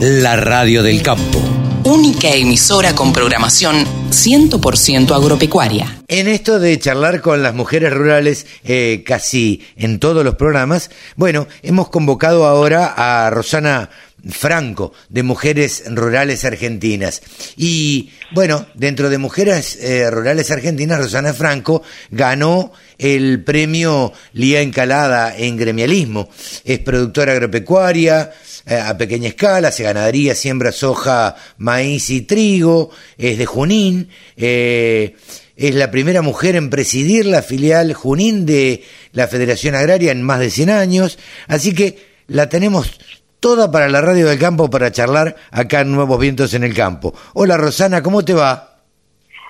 la radio del campo. Única emisora con programación 100% agropecuaria. En esto de charlar con las mujeres rurales eh, casi en todos los programas, bueno, hemos convocado ahora a Rosana Franco de Mujeres Rurales Argentinas. Y bueno, dentro de Mujeres eh, Rurales Argentinas, Rosana Franco ganó el premio Lía Encalada en gremialismo. Es productora agropecuaria a pequeña escala, se ganadería, siembra soja, maíz y trigo, es de Junín. Eh, es la primera mujer en presidir la filial Junín de la Federación Agraria en más de 100 años. Así que la tenemos toda para la radio del campo para charlar acá en Nuevos Vientos en el Campo. Hola Rosana, ¿cómo te va?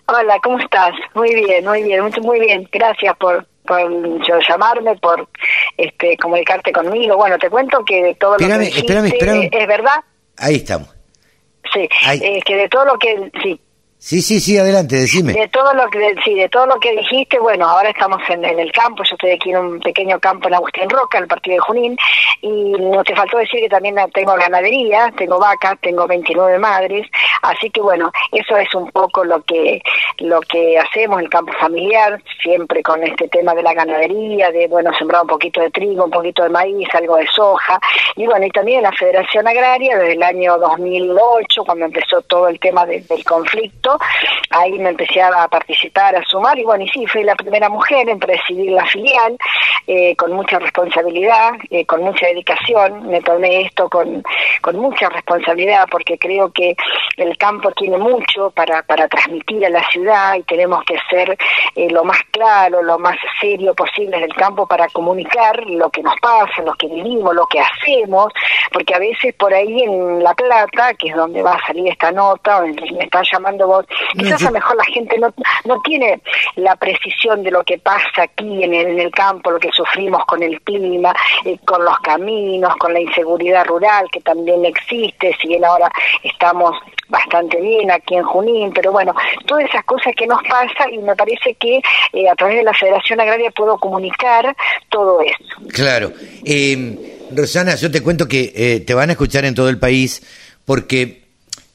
Hola, ¿cómo estás? Muy bien, muy bien, muy bien. Gracias por, por llamarme, por este comunicarte conmigo. Bueno, te cuento que de todo lo que dijiste, es verdad. Ahí estamos. Sí, es que de todo lo que sí, Sí, sí, sí, adelante, decime. De todo lo que, sí, de todo lo que dijiste, bueno, ahora estamos en, el campo, yo estoy aquí en un pequeño campo en Agustín Roca, en el partido de Junín, y no te faltó decir que también tengo ganadería, tengo vacas, tengo 29 madres, así que bueno, eso es un poco lo que, lo que hacemos en el campo familiar, siempre con este tema de la ganadería, de, bueno, sembrar un poquito de trigo, un poquito de maíz, algo de soja, y bueno, y también la Federación Agraria desde el año 2008, cuando empezó todo el tema del conflicto, ahí me empecé a participar, a sumar, y bueno, y sí, fui la primera mujer en presidir la filial, eh, con mucha responsabilidad, eh, con mucha dedicación, me tomé esto con, con mucha responsabilidad, porque creo que el campo tiene mucho para, para transmitir a la ciudad y tenemos que ser eh, lo más claro, lo más serio posible del campo para comunicar lo que nos pasa, lo que vivimos, lo que hacemos, porque a veces por ahí en La Plata, que es donde va a salir esta nota, me están llamando vos, quizás a lo mejor la gente no, no tiene la precisión de lo que pasa aquí en el, en el campo, lo que sufrimos con el clima, eh, con los caminos, con la inseguridad rural que también existe, si bien ahora estamos bastante bien aquí en Junín, pero bueno, todas esas cosas que nos pasa y me parece que eh, a través de la Federación Agraria puedo comunicar todo eso. Claro. Eh, Rosana, yo te cuento que eh, te van a escuchar en todo el país porque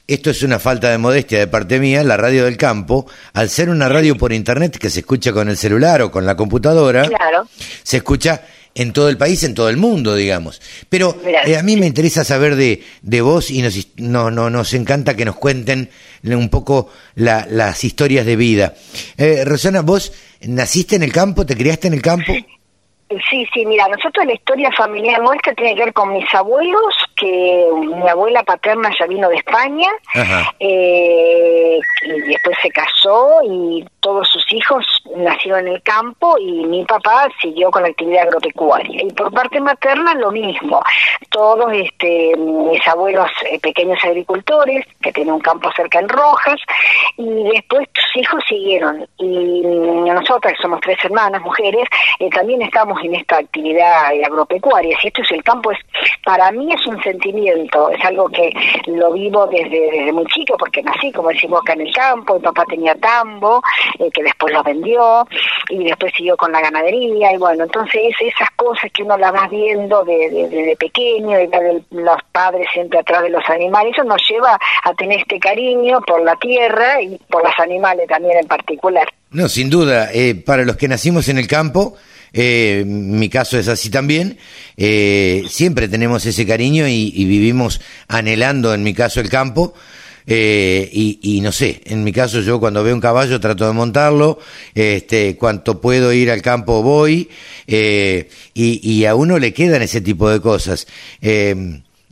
esto es una falta de modestia de parte mía, la radio del campo, al ser una radio por internet que se escucha con el celular o con la computadora, claro. se escucha en todo el país, en todo el mundo, digamos. Pero eh, a mí me interesa saber de, de vos y nos, no, no, nos encanta que nos cuenten un poco las historias de vida. Eh, Rosana, ¿vos naciste en el campo, te criaste en el campo? Sí, sí, mira, nosotros la historia familiar nuestra tiene que ver con mis abuelos, que mi abuela paterna ya vino de España, eh, y después se casó y todos sus hijos nacieron en el campo y mi papá siguió con la actividad agropecuaria. Y por parte materna lo mismo, todos este, mis abuelos eh, pequeños agricultores que tienen un campo cerca en Rojas y después sus hijos siguieron. Y nosotras, que somos tres hermanas, mujeres, eh, también estamos en esta actividad agropecuaria. Si esto es el campo, es para mí es un sentimiento, es algo que lo vivo desde, desde muy chico porque nací, como decimos acá en el campo, mi papá tenía tambo, eh, que después lo vendió y después siguió con la ganadería y bueno, entonces esas cosas que uno las va viendo desde de, de, pequeño y los padres siempre atrás de los animales, eso nos lleva a tener este cariño por la tierra y por los animales también en particular. No, sin duda, eh, para los que nacimos en el campo, eh, mi caso es así también, eh, siempre tenemos ese cariño y, vivimos anhelando, en mi caso, el campo. Eh, y, y, no sé, en mi caso yo cuando veo un caballo trato de montarlo, este, cuanto puedo ir al campo voy, eh, y, y, a uno le quedan ese tipo de cosas.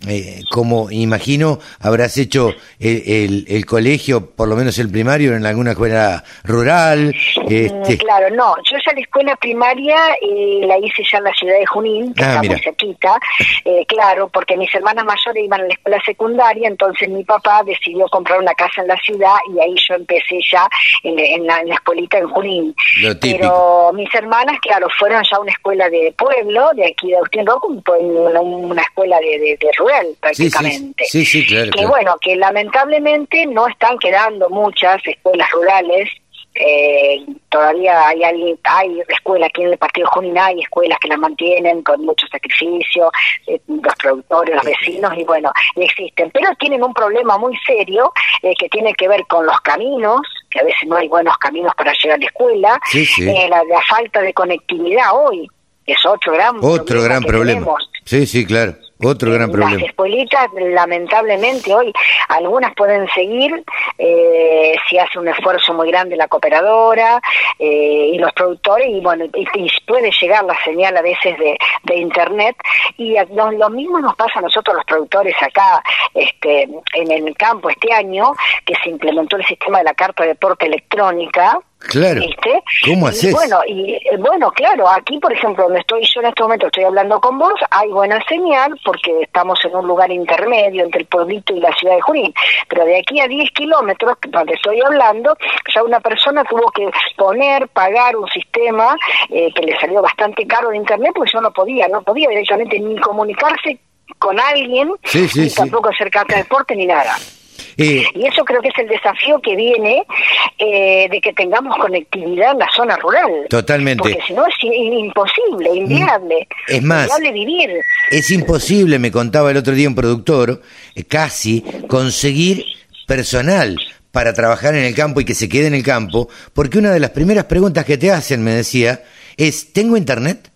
Eh, como imagino habrás hecho el, el, colegio, por lo menos el primario, en alguna escuela rural. Este... Claro, no, yo ya la escuela primaria eh, la hice ya en la ciudad de Junín, que ah, está mira. muy cerquita, eh, claro, porque mis hermanas mayores iban a la escuela secundaria, entonces mi papá decidió comprar una casa en la ciudad y ahí yo empecé ya en, en, la, en la, escuelita en Junín. Pero mis hermanas, claro, fueron ya a una escuela de pueblo, de aquí de Agustín Roco, una, una escuela de, de, de rural prácticamente. Sí, sí, sí claro, que bueno, que lamentablemente no están quedando muchas escuelas rurales eh, todavía hay alguien, hay escuelas aquí en el partido Junín, hay escuelas que las mantienen con mucho sacrificio, eh, los productores, los vecinos, y bueno, existen. Pero tienen un problema muy serio eh, que tiene que ver con los caminos, que a veces no hay buenos caminos para llegar a la escuela, la, la, falta de conectividad hoy es otro gran otro gran problema. Sí, sí, claro. Otro gran problema. Las escuelitas, lamentablemente, hoy algunas pueden seguir eh, si hace un esfuerzo muy grande la cooperadora eh, y los productores, y bueno, y, puede llegar la señal a veces de, de Internet. Y lo, mismo nos pasa a nosotros los productores acá este, en el campo este año, que se implementó el sistema de la carta de porte electrónica, Claro. ¿Cómo haces? bueno, y eh, bueno, claro, aquí por ejemplo, donde estoy yo en este momento, estoy hablando con vos, hay buena señal porque estamos en un lugar intermedio entre el pueblito y la ciudad de Junín. Pero de aquí a 10 kilómetros, donde estoy hablando, ya una persona tuvo que poner, pagar un sistema eh, que le salió bastante caro de internet porque yo no podía, no podía directamente ni comunicarse con alguien, ni tampoco hacer carta de deporte ni nada. Y eso creo que es el desafío que viene eh, de que tengamos conectividad en la zona rural. Totalmente. Porque si no es imposible, inviable. Es más, inviable vivir. Es imposible, me contaba el otro día un productor, eh, casi conseguir personal para trabajar en el campo y que se quede en el campo, porque una de las primeras preguntas que te hacen, me decía, es, ¿tengo internet?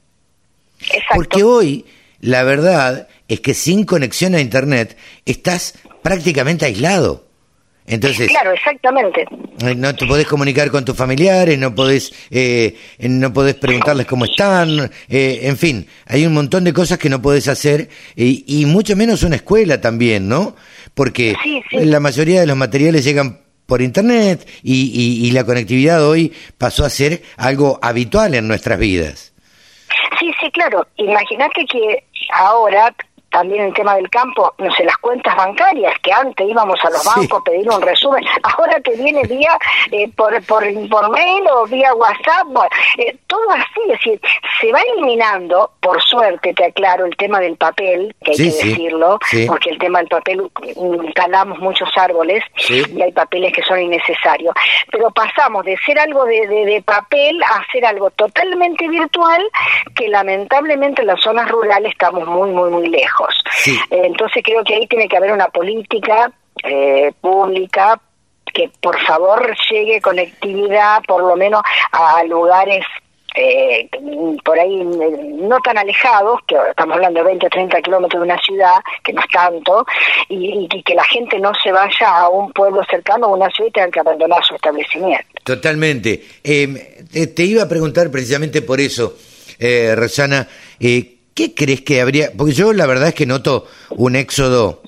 Exacto. Porque hoy, la verdad es que sin conexión a internet estás prácticamente aislado. Entonces, claro, exactamente. Eh, no te podés comunicar con tus familiares, no podés, eh, no podés preguntarles cómo están, eh, en fin, hay un montón de cosas que no podés hacer y, mucho menos una escuela también, ¿no? Porque la mayoría de los materiales llegan por internet y, y la conectividad hoy pasó a ser algo habitual en nuestras vidas. Sí, sí, claro. Imagínate que ahora también el tema del campo, no sé, las cuentas bancarias, que antes íbamos a los bancos a pedir un resumen, ahora te viene vía eh, por, por, por, mail o vía WhatsApp, eh, todo así, es decir, se va eliminando, por suerte te aclaro, el tema del papel, que hay que decirlo, porque el tema del papel, mm, talamos muchos árboles y hay papeles que son innecesarios, pero pasamos de ser algo de, de, papel a ser algo totalmente virtual, que lamentablemente en las zonas rurales estamos muy, muy, muy lejos. Entonces creo que ahí tiene que haber una política eh, pública que por favor llegue conectividad por lo menos a lugares eh, por ahí no tan alejados, que estamos hablando de 20 o 30 kilómetros de una ciudad, que no es tanto, y, que la gente no se vaya a un pueblo cercano o una ciudad y tenga que abandonar su establecimiento. Totalmente. Em, te, iba a preguntar precisamente por eso, eh, Rosana, eh, ¿Qué crees que habría? Porque yo la verdad es que noto un éxodo.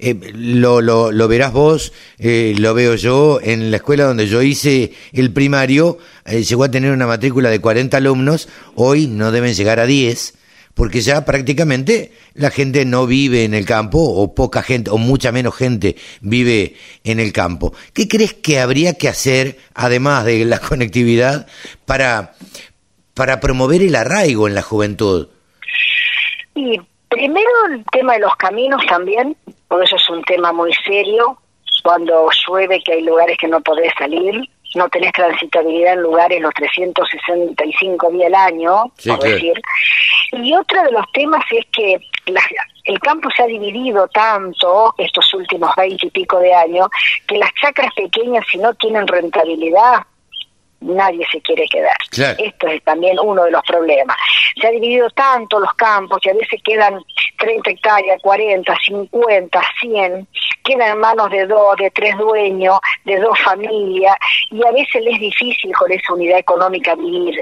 Eh, lo, lo, lo, verás vos, eh, lo veo yo. En la escuela donde yo hice el primario, eh, llegó a tener una matrícula de 40 alumnos. Hoy no deben llegar a 10, porque ya prácticamente la gente no vive en el campo, o poca gente, o mucha menos gente vive en el campo. ¿Qué crees que habría que hacer, además de la conectividad, para, para promover el arraigo en la juventud? Y primero el tema de los caminos también, porque eso es un tema muy serio. Cuando llueve, que hay lugares que no podés salir, no tenés transitabilidad en lugares los 365 días al año, por decir. Y otro de los temas es que el campo se ha dividido tanto estos últimos 20 y pico de años que las chacras pequeñas, si no tienen rentabilidad, nadie se quiere quedar. Esto es también uno de los problemas. Se ha dividido tanto los campos que a veces quedan 30 hectáreas, 40, 50, 100, quedan en manos de dos, de tres dueños, de dos familias, y a veces les es difícil con esa unidad económica vivir.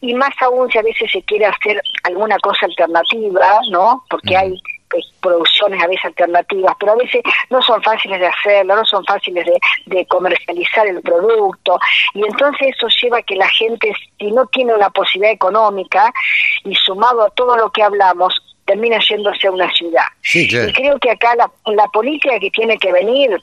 Y más aún si a veces se quiere hacer alguna cosa alternativa, ¿no? Porque hay producciones a veces alternativas, pero a veces no son fáciles de hacerlo, no son fáciles de, comercializar el producto, y entonces eso lleva a que la gente, si no tiene una posibilidad económica, y sumado a todo lo que hablamos, termina yéndose a una ciudad. Y creo que acá la, la política que tiene que venir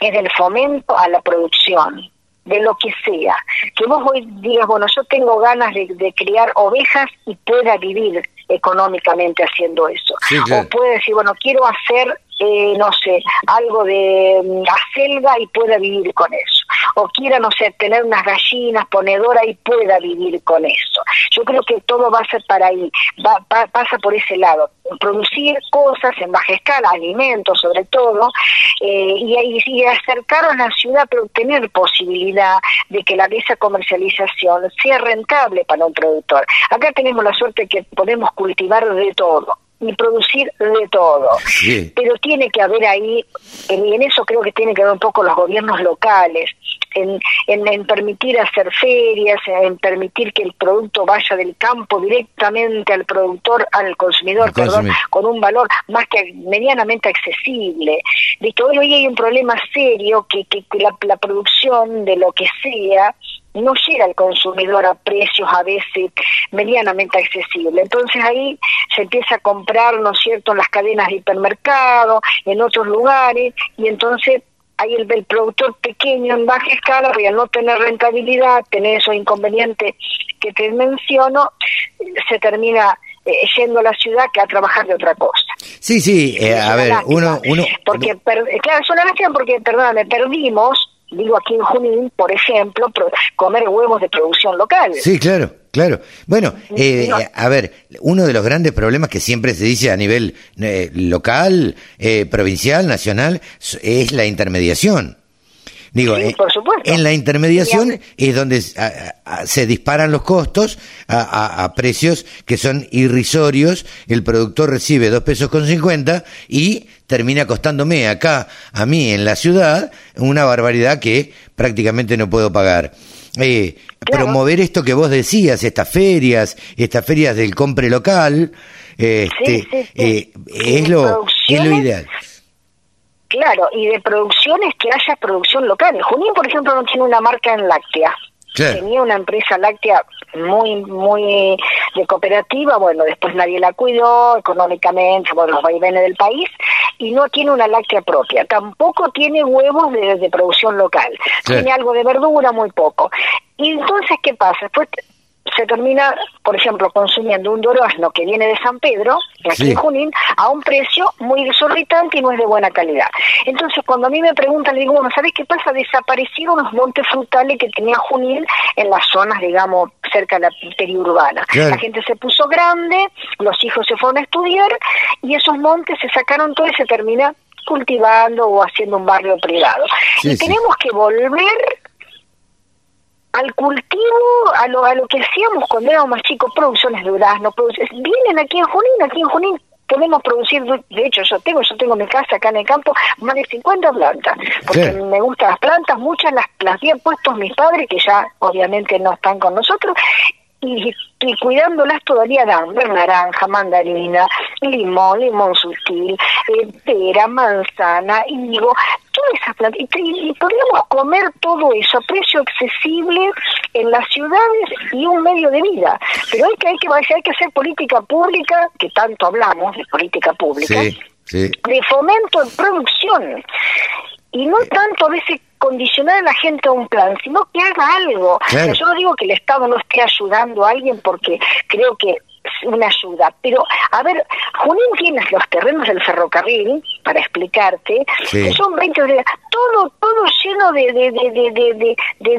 es del fomento a la producción de lo que sea. Que vos hoy digas, bueno, yo tengo ganas de, criar ovejas y pueda vivir económicamente haciendo eso. O puede decir, bueno, quiero hacer, eh, no sé, algo de mm, acelga y pueda vivir con eso. O quiera, no sé, tener unas gallinas, ponedora y pueda vivir con eso. Yo creo que todo va a ser para ahí, va, pasa por ese lado, producir cosas en baja escala, alimentos sobre todo, eh, y, y, acercar a la ciudad, pero tener posibilidad de que la, esa comercialización sea rentable para un productor. Acá tenemos la suerte que podemos cultivar de todo y producir de todo. Pero tiene que haber ahí, y en eso creo que tiene que ver un poco los gobiernos locales, en, en, permitir hacer ferias, en permitir que el producto vaya del campo directamente al productor, al consumidor, perdón, con un valor más que medianamente accesible. Visto, hoy hay un problema serio que, que, la, la producción de lo que sea no llega al consumidor a precios a veces medianamente accesibles. Entonces ahí se empieza a comprar, ¿no es cierto?, en las cadenas de hipermercado, en otros lugares, y entonces ahí el, el productor pequeño en baja escala, y al no tener rentabilidad, tener esos inconvenientes que te menciono, se termina eh, yendo a la ciudad que a trabajar de otra cosa. Sí, sí, eh, a ver, uno, uno... Porque, claro, es una lástima porque, perdóname, perdimos digo aquí en Junín, por ejemplo, comer huevos de producción local. Sí, claro, claro. Bueno, eh, a ver, uno de los grandes problemas que siempre se dice a nivel eh, local, eh, provincial, nacional, es la intermediación. Digo, en la intermediación es donde se disparan los costos a, precios que son irrisorios. El productor recibe dos pesos con cincuenta y termina costándome acá, a mí en la ciudad, una barbaridad que prácticamente no puedo pagar. Eh, promover esto que vos decías, estas ferias, estas ferias del compre local, este, eh, es, lo, es lo ideal. Claro, y de producciones que haya producción local. Junín, por ejemplo, no tiene una marca en láctea. Tenía una empresa láctea muy, muy de cooperativa, bueno, después nadie la cuidó económicamente, bueno, los vaivenes del país, y no tiene una láctea propia. Tampoco tiene huevos de, producción local. Tiene algo de verdura, muy poco. Y entonces, ¿qué pasa? Después se termina, por ejemplo, consumiendo un durazno que viene de San Pedro, de aquí en Junín, a un precio muy exorbitante y no es de buena calidad. Entonces, cuando a mí me preguntan, le digo, bueno, ¿sabes qué pasa? Desaparecieron los montes frutales que tenía Junín en las zonas, digamos, cerca de la periurbana. La gente se puso grande, los hijos se fueron a estudiar y esos montes se sacaron todo y se termina cultivando o haciendo un barrio privado. y tenemos que volver al cultivo, a lo, a lo que hacíamos cuando éramos más chicos, producciones de durazno, vienen aquí en Junín, aquí en Junín podemos producir, de hecho yo tengo, yo tengo mi casa acá en el campo, más de 50 plantas, porque me gustan las plantas, muchas las, las habían puesto mis padres, que ya obviamente no están con nosotros, y, y cuidándolas todavía dan naranja, mandarina, limón, limón sutil, eh, pera, manzana, higo, esas plantas. Y, podríamos comer todo eso a precio accesible en las ciudades y un medio de vida. Pero hay que, hay que, hay que hacer política pública, que tanto hablamos de política pública, de fomento de producción y no tanto a veces condicionar a la gente a un plan, sino que haga algo. Yo no digo que el Estado no esté ayudando a alguien porque creo que una ayuda. Pero, a ver, Junín tiene los terrenos del ferrocarril, para explicarte, que son 20 de todo, todo lleno de, de, de, de, de, de,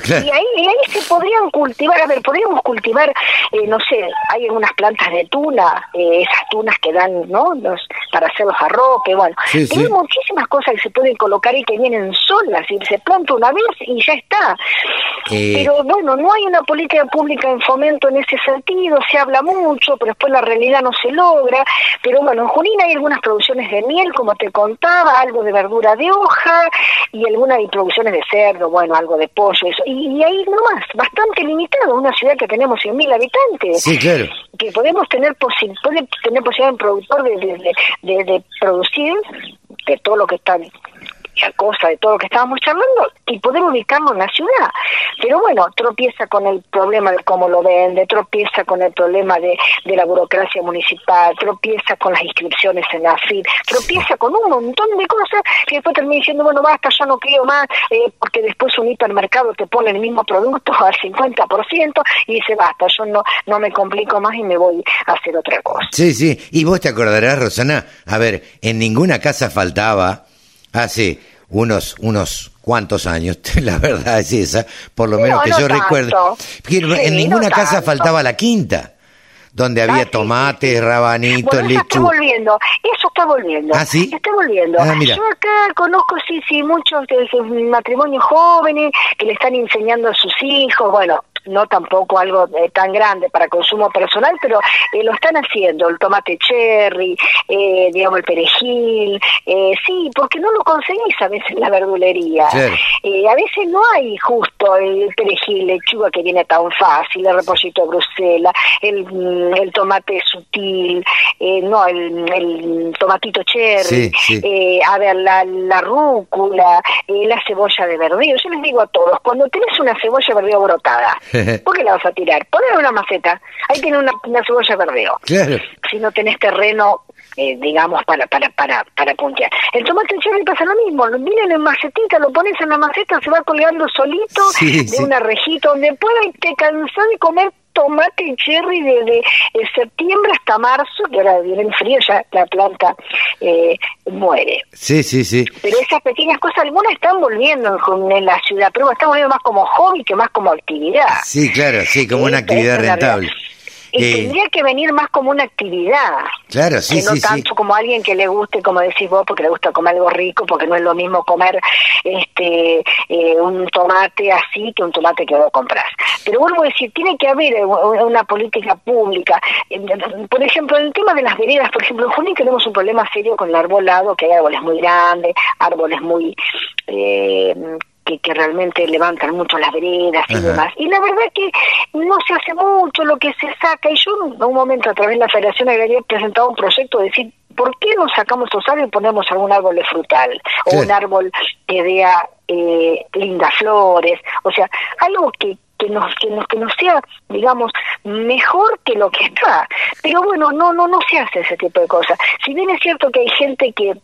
claro. Y ahí, ahí se podrían cultivar, a ver, podríamos cultivar, eh, no sé, hay algunas plantas de tuna, eh, esas tunas que dan, ¿no? Los, para hacer los arropes, bueno. hay muchísimas cosas que se pueden colocar y que vienen solas, y se planta una vez y ya está. Eh. Pero bueno, no hay una política pública en fomento en ese sentido, se habla mucho, pero después la realidad no se logra. Pero bueno, en Junín hay algunas producciones de miel, como te contaba, algo de verdura de hoja y algunas producciones de cerdo, bueno, algo de pollo, eso. Y, ahí nomás, bastante limitado, una ciudad que tenemos 100.000 habitantes. Sí, claro. Que podemos tener, posi puede tener posibilidad productor de, de, de, de producir de todo lo que está cosa de todo lo que estábamos charlando y poder ubicarlo en la ciudad. Pero bueno, tropieza con el problema de cómo lo vende, tropieza con el problema de, de la burocracia municipal, tropieza con las inscripciones en la FIP, tropieza con un montón de cosas que después termina diciendo, bueno, basta, yo no quiero más, eh, porque después un hipermercado te pone el mismo producto al 50% y dice, basta, yo no, no me complico más y me voy a hacer otra cosa. Sí, sí, y vos te acordarás, Rosana, a ver, en ninguna casa faltaba hace unos, unos cuantos años, la verdad es esa, por lo menos que yo recuerdo. en ninguna casa faltaba la quinta donde había ah, tomates, rabanitos, bueno, eso está volviendo, eso está volviendo. ¿Ah, sí? Está volviendo. Ah, yo acá conozco, sí, sí, muchos de esos matrimonios jóvenes que le están enseñando a sus hijos, bueno, no tampoco algo eh, tan grande para consumo personal, pero eh, lo están haciendo, el tomate cherry, eh, digamos el perejil, sí, porque no lo conseguís a veces en la verdulería. a veces no hay justo el perejil, lechuga que viene tan fácil, el repollito de Bruselas, el, mm, el tomate sutil, no, el, tomatito cherry, a ver, la, la rúcula, la cebolla de verdeo. Yo les digo a todos, cuando tenés una cebolla de verdeo brotada, ¿Por qué la vas a tirar? Poner una maceta. Ahí tiene una, cebolla verdeo. Claro. Si no tenés terreno, eh, digamos, para, para, para, para puntear. El tomate cherry pasa lo mismo. Lo miren en macetita, lo pones en la maceta, se va colgando solito de una rejita donde pueda y te cansás de comer tomate cherry desde de septiembre hasta marzo, que ahora viene el frío, ya la planta eh, muere. Sí, sí, sí. Pero esas pequeñas cosas, algunas están volviendo en, la ciudad, pero están volviendo más como hobby que más como actividad. Sí, claro, sí, como una actividad rentable. Y eh, tendría que venir más como una actividad. Claro, sí, que no tanto como alguien que le guste, como decís vos, porque le gusta comer algo rico, porque no es lo mismo comer este eh, un tomate así que un tomate que vos compras. Pero vuelvo a decir, tiene que haber eh, una política pública. Por ejemplo, en el tema de las veredas, por ejemplo, en Junín tenemos un problema serio con el arbolado, que hay árboles muy grandes, árboles muy eh, que, realmente levantan mucho las veredas y demás. Y la verdad que no se hace mucho lo que se saca. Y yo en un momento a través de la Federación Agraria he presentado un proyecto de decir, ¿por qué no sacamos los árboles y ponemos algún árbol de frutal? O un árbol que dé eh, lindas flores. O sea, algo que que nos que nos que nos sea digamos mejor que lo que está pero bueno no no no se hace ese tipo de cosas si bien es cierto que hay gente que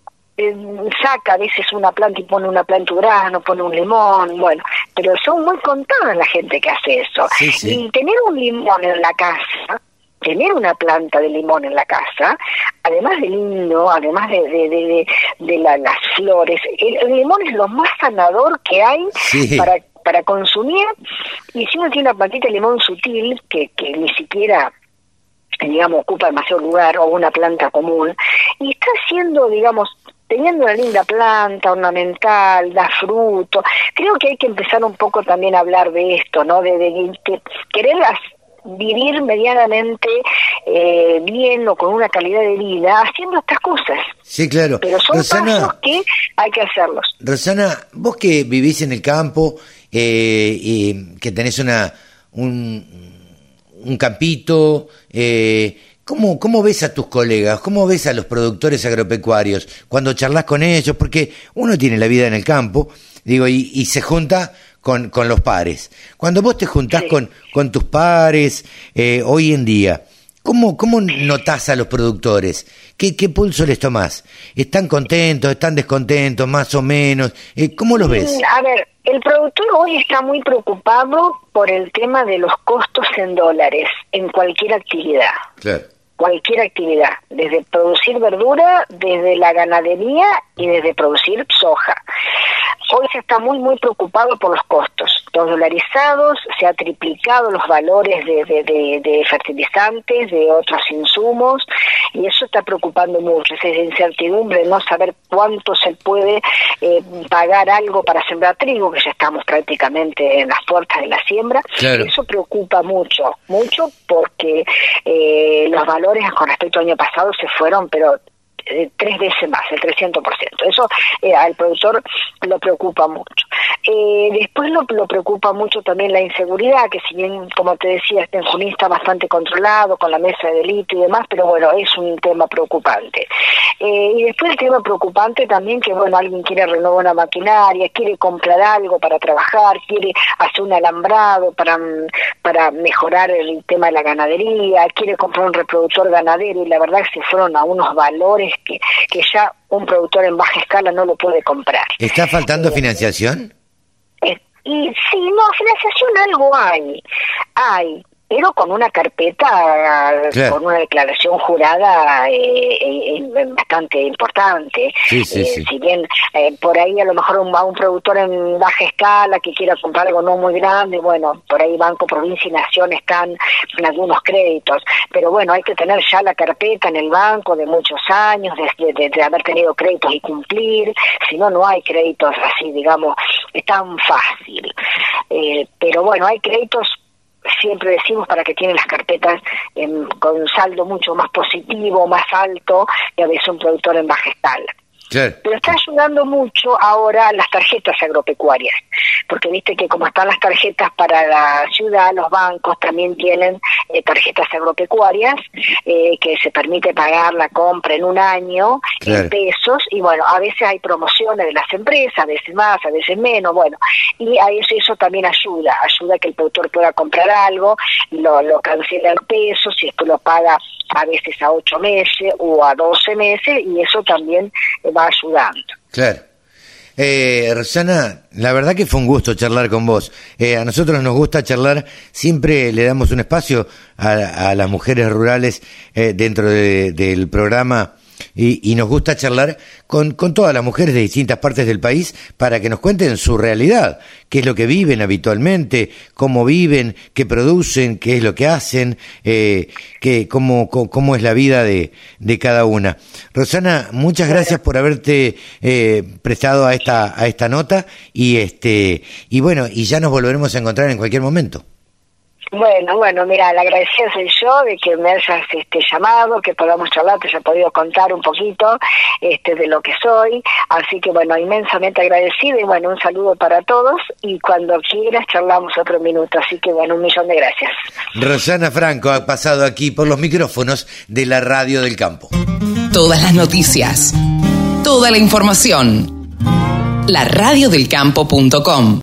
saca a veces una planta y pone una planta urano, pone un limón, bueno, pero son muy contadas la gente que hace eso. Y tener un limón en la casa, tener una planta de limón en la casa, además de lindo, además de, de, de, las flores, el, limón es lo más sanador que hay para, para consumir. Y si uno tiene una plantita de limón sutil, que, que ni siquiera digamos, ocupa demasiado lugar o una planta común, y está haciendo, digamos, teniendo una linda planta ornamental, da fruto, creo que hay que empezar un poco también a hablar de esto, ¿no? De, de, querer vivir medianamente eh, bien o con una calidad de vida haciendo estas cosas. Sí, claro. Pero son pasos que hay que hacerlos. Rosana, vos que vivís en el campo eh, y que tenés una un, un campito, eh, ¿Cómo, ¿Cómo ves a tus colegas? ¿Cómo ves a los productores agropecuarios cuando charlas con ellos? Porque uno tiene la vida en el campo, digo, y, se junta con, con, los pares. Cuando vos te juntás con, con tus pares eh, hoy en día, ¿cómo, ¿cómo notás a los productores? ¿Qué, ¿Qué pulso les tomás? ¿Están contentos? ¿Están descontentos? ¿Más o menos? Eh, ¿Cómo los ves? Mm, a ver, el productor hoy está muy preocupado por el tema de los costos en dólares en cualquier actividad. Claro cualquier actividad, desde producir verdura, desde la ganadería y desde producir soja. Hoy se está muy, muy preocupado por los costos. Los dolarizados, se ha triplicado los valores de, de, fertilizantes, de otros insumos, y eso está preocupando mucho. Esa incertidumbre de no saber cuánto se puede eh, pagar algo para sembrar trigo, que ya estamos prácticamente en las puertas de la siembra. Eso preocupa mucho, mucho porque eh, los valores con respecto al año pasado se fueron, pero eh, tres veces más, el 300%. Eso eh, al productor lo preocupa mucho. Eh, después lo, lo, preocupa mucho también la inseguridad, que si bien, como te decía, este en Junín está bastante controlado con la mesa de delito y demás, pero bueno, es un tema preocupante. y después el tema preocupante también que, bueno, alguien quiere renovar una maquinaria, quiere comprar algo para trabajar, quiere hacer un alambrado para, para mejorar el tema de la ganadería, quiere comprar un reproductor ganadero y la verdad que se fueron a unos valores que, que ya un productor en baja escala no lo puede comprar. ¿Está faltando financiación? Eh, y sí, no, financiación algo hay, hay, pero con una carpeta, con una declaración jurada eh, eh, bastante importante. Si bien por ahí a lo mejor un, va un productor en baja escala que quiera comprar algo no muy grande, bueno, por ahí Banco Provincia y Nación están en algunos créditos, pero bueno, hay que tener ya la carpeta en el banco de muchos años, de, haber tenido créditos y cumplir, si no, no hay créditos así, digamos, tan fácil. pero bueno, hay créditos siempre decimos para que tienen las carpetas con un saldo mucho más positivo, más alto, y a veces un productor en baja escala. Pero está ayudando mucho ahora las tarjetas agropecuarias, porque viste que como están las tarjetas para la ciudad, los bancos también tienen eh, tarjetas agropecuarias eh, que se permite pagar la compra en un año en pesos y bueno, a veces hay promociones de las empresas, a veces más, a veces menos, bueno, y a eso, eso también ayuda, ayuda a que el productor pueda comprar algo, lo, lo cancela en pesos y esto lo paga a veces a ocho meses o a doce meses y eso también va ayudando. Claro. Eh, Rosana, la verdad que fue un gusto charlar con vos. Eh, a nosotros nos gusta charlar, siempre le damos un espacio a, las mujeres rurales eh, dentro del programa y, nos gusta charlar con, con, todas las mujeres de distintas partes del país para que nos cuenten su realidad, qué es lo que viven habitualmente, cómo viven, qué producen, qué es lo que hacen, eh, qué, cómo, cómo, es la vida de, de, cada una. Rosana, muchas gracias por haberte eh, prestado a esta, a esta nota y, este, y bueno, y ya nos volveremos a encontrar en cualquier momento. Bueno, bueno, mira, la agradecida soy yo de que me hayas este, llamado, que podamos charlar, te haya podido contar un poquito este, de lo que soy. Así que, bueno, inmensamente agradecida y, bueno, un saludo para todos. Y cuando quieras, charlamos otro minuto. Así que, bueno, un millón de gracias. Rosana Franco ha pasado aquí por los micrófonos de la Radio del Campo. Todas las noticias, toda la información. La radiodelcampo.com